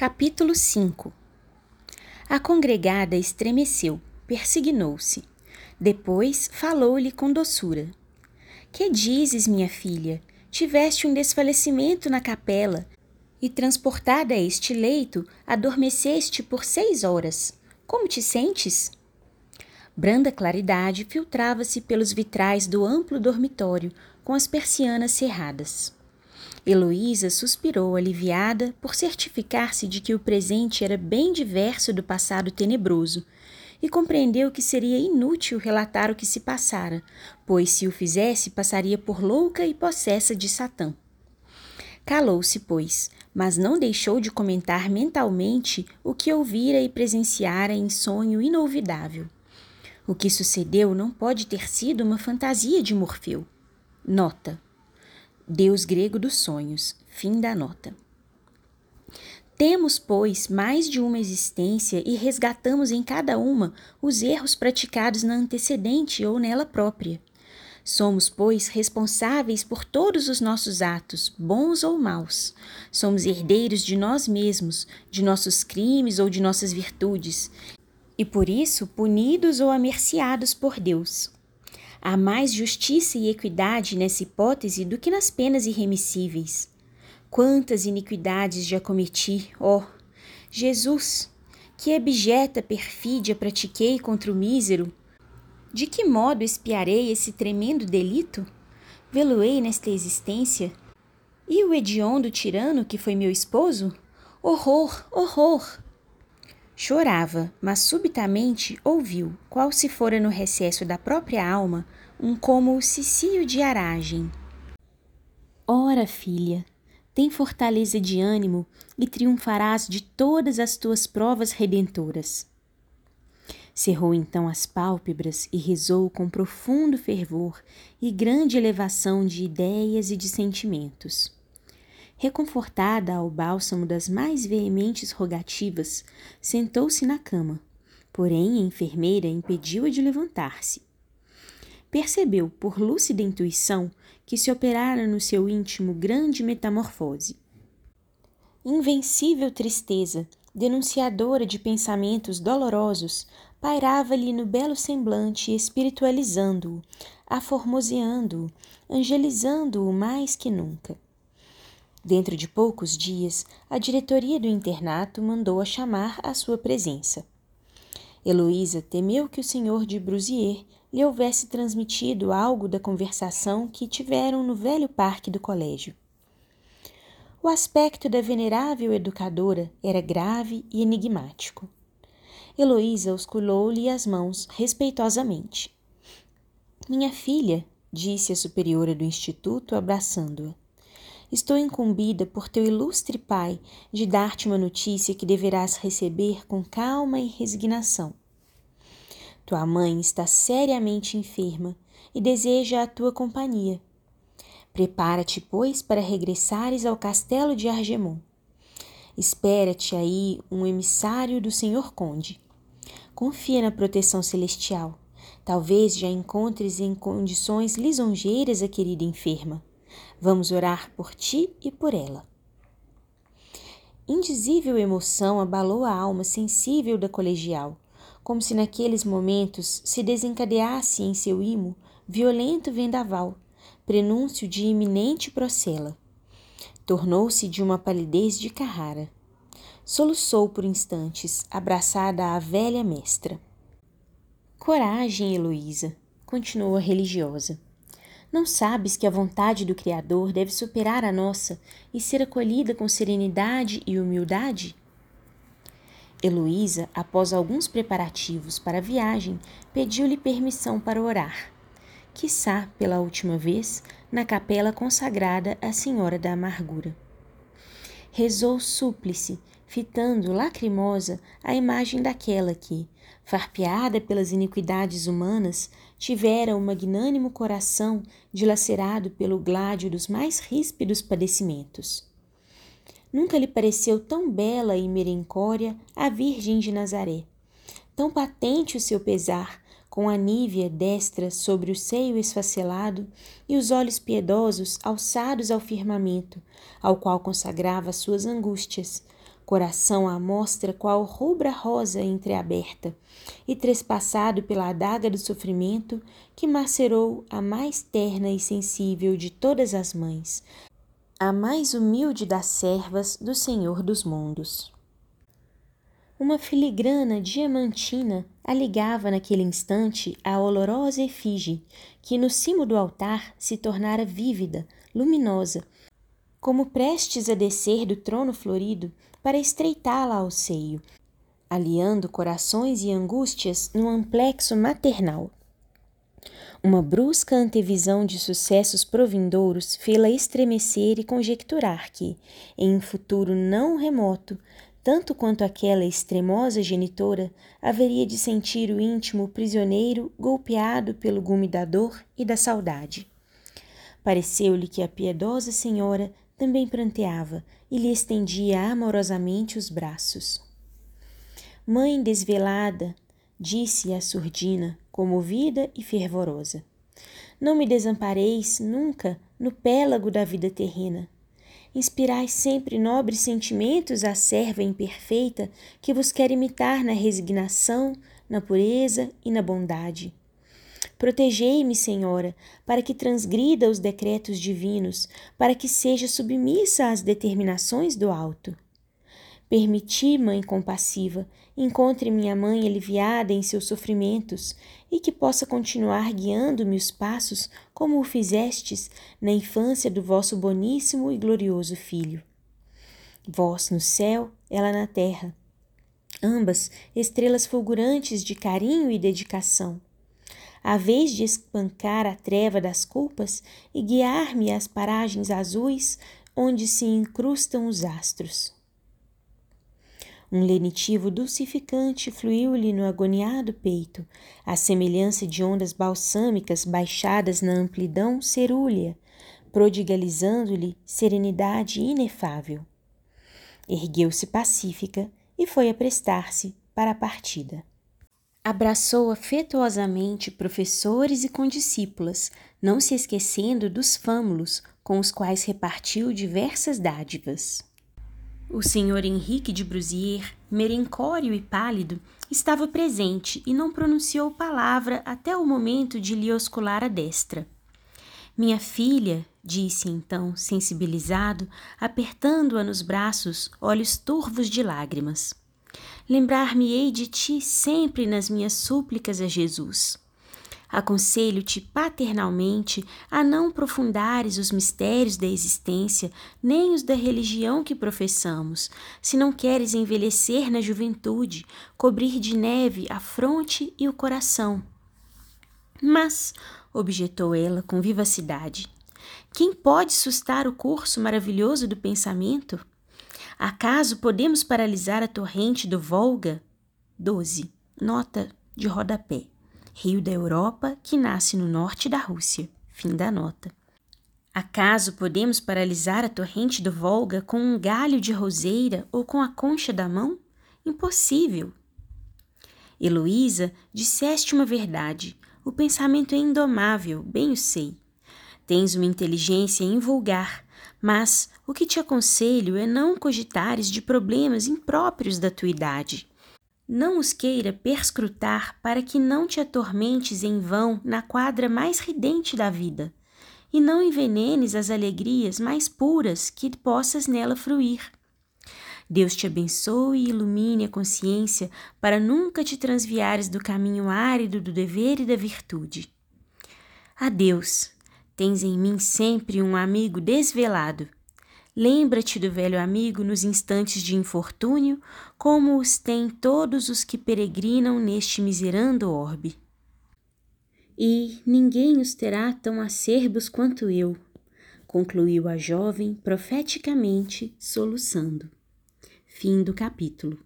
Capítulo 5 A congregada estremeceu, persignou-se. Depois falou-lhe com doçura. Que dizes, minha filha? Tiveste um desfalecimento na capela e, transportada a este leito, adormeceste por seis horas. Como te sentes? Branda claridade filtrava-se pelos vitrais do amplo dormitório com as persianas cerradas. Heloísa suspirou aliviada por certificar-se de que o presente era bem diverso do passado tenebroso e compreendeu que seria inútil relatar o que se passara, pois se o fizesse passaria por louca e possessa de Satã. Calou-se, pois, mas não deixou de comentar mentalmente o que ouvira e presenciara em sonho inolvidável. O que sucedeu não pode ter sido uma fantasia de Morfeu. Nota Deus grego dos sonhos. Fim da nota. Temos, pois, mais de uma existência e resgatamos em cada uma os erros praticados na antecedente ou nela própria. Somos, pois, responsáveis por todos os nossos atos, bons ou maus. Somos herdeiros de nós mesmos, de nossos crimes ou de nossas virtudes, e por isso punidos ou amerciados por Deus. Há mais justiça e equidade nessa hipótese do que nas penas irremissíveis. Quantas iniquidades já cometi, ó oh, Jesus! Que abjeta perfídia pratiquei contra o mísero? De que modo espiarei esse tremendo delito? Veloei nesta existência? E o hediondo tirano que foi meu esposo? Horror, horror! Chorava, mas subitamente ouviu, qual se fora no recesso da própria alma, um como cicio de aragem. Ora, filha, tem fortaleza de ânimo e triunfarás de todas as tuas provas redentoras. Cerrou então as pálpebras e rezou com profundo fervor e grande elevação de ideias e de sentimentos. Reconfortada ao bálsamo das mais veementes rogativas, sentou-se na cama. Porém, a enfermeira impediu-a de levantar-se. Percebeu, por lúcida intuição, que se operara no seu íntimo grande metamorfose. Invencível tristeza, denunciadora de pensamentos dolorosos, pairava-lhe no belo semblante, espiritualizando-o, aformoseando-o, angelizando-o mais que nunca. Dentro de poucos dias, a diretoria do internato mandou-a chamar à sua presença. Heloísa temeu que o senhor de Brusier lhe houvesse transmitido algo da conversação que tiveram no velho parque do colégio. O aspecto da venerável educadora era grave e enigmático. Heloísa osculou-lhe as mãos respeitosamente. Minha filha, disse a superiora do instituto, abraçando-a, Estou incumbida por teu ilustre pai de dar-te uma notícia que deverás receber com calma e resignação. Tua mãe está seriamente enferma e deseja a tua companhia. Prepara-te, pois, para regressares ao castelo de Argemon. Espera-te aí um emissário do senhor conde. Confia na proteção celestial. Talvez já encontres em condições lisonjeiras a querida enferma. Vamos orar por ti e por ela. Indizível emoção abalou a alma sensível da colegial, como se naqueles momentos se desencadeasse em seu imo violento vendaval, prenúncio de iminente procela. Tornou-se de uma palidez de Carrara. Soluçou por instantes, abraçada à velha mestra. Coragem, Heloísa, continuou a religiosa. Não sabes que a vontade do Criador deve superar a nossa e ser acolhida com serenidade e humildade? Heloísa, após alguns preparativos para a viagem, pediu-lhe permissão para orar. Quissá, pela última vez, na capela consagrada à Senhora da Amargura. Rezou súplice, fitando lacrimosa a imagem daquela que, farpeada pelas iniquidades humanas, tivera o magnânimo coração dilacerado pelo gládio dos mais ríspidos padecimentos. Nunca lhe pareceu tão bela e merencória a Virgem de Nazaré, tão patente o seu pesar, com a nívea destra sobre o seio esfacelado e os olhos piedosos alçados ao firmamento, ao qual consagrava suas angústias, coração à mostra qual rubra rosa entreaberta, e trespassado pela adaga do sofrimento que macerou a mais terna e sensível de todas as mães, a mais humilde das servas do Senhor dos mundos. Uma filigrana diamantina a ligava naquele instante à olorosa efígie, que no cimo do altar se tornara vívida, luminosa, como prestes a descer do trono florido para estreitá-la ao seio, aliando corações e angústias num amplexo maternal. Uma brusca antevisão de sucessos provindouros fê-la estremecer e conjecturar que, em um futuro não remoto, tanto quanto aquela extremosa genitora haveria de sentir o íntimo prisioneiro golpeado pelo gume da dor e da saudade. Pareceu-lhe que a piedosa senhora também pranteava e lhe estendia amorosamente os braços. Mãe desvelada, disse a surdina, comovida e fervorosa: Não me desampareis nunca no pélago da vida terrena. Inspirai sempre nobres sentimentos à serva imperfeita que vos quer imitar na resignação, na pureza e na bondade. Protegei-me, Senhora, para que transgrida os decretos divinos, para que seja submissa às determinações do alto. Permiti, Mãe compassiva, encontre minha mãe aliviada em seus sofrimentos e que possa continuar guiando-me os passos como o fizestes na infância do vosso boníssimo e glorioso Filho. Vós no céu, ela na terra. Ambas estrelas fulgurantes de carinho e dedicação a vez de espancar a treva das culpas e guiar-me às paragens azuis onde se incrustam os astros. Um lenitivo dulcificante fluiu-lhe no agoniado peito, à semelhança de ondas balsâmicas baixadas na amplidão cerúlea, prodigalizando-lhe serenidade inefável. Ergueu-se pacífica e foi aprestar-se para a partida. Abraçou afetuosamente professores e condiscípulas, não se esquecendo dos fâmulos com os quais repartiu diversas dádivas. O senhor Henrique de Brusier, merencório e pálido, estava presente e não pronunciou palavra até o momento de lhe oscular a destra. Minha filha, disse então, sensibilizado, apertando-a nos braços, olhos turvos de lágrimas. Lembrar-me-ei de ti sempre nas minhas súplicas a Jesus. Aconselho-te paternalmente a não profundares os mistérios da existência, nem os da religião que professamos, se não queres envelhecer na juventude, cobrir de neve a fronte e o coração. Mas, objetou ela com vivacidade, quem pode sustar o curso maravilhoso do pensamento? Acaso podemos paralisar a torrente do Volga? 12. Nota de rodapé. Rio da Europa que nasce no norte da Rússia. Fim da nota. Acaso podemos paralisar a torrente do Volga com um galho de roseira ou com a concha da mão? Impossível. Heloísa, disseste uma verdade. O pensamento é indomável, bem o sei. Tens uma inteligência invulgar, mas o que te aconselho é não cogitares de problemas impróprios da tua idade. Não os queira perscrutar para que não te atormentes em vão na quadra mais ridente da vida, e não envenenes as alegrias mais puras que possas nela fruir. Deus te abençoe e ilumine a consciência para nunca te transviares do caminho árido do dever e da virtude. Adeus. Tens em mim sempre um amigo desvelado. Lembra-te do velho amigo nos instantes de infortúnio, como os têm todos os que peregrinam neste miserando orbe. E ninguém os terá tão acerbos quanto eu, concluiu a jovem profeticamente, soluçando. Fim do capítulo.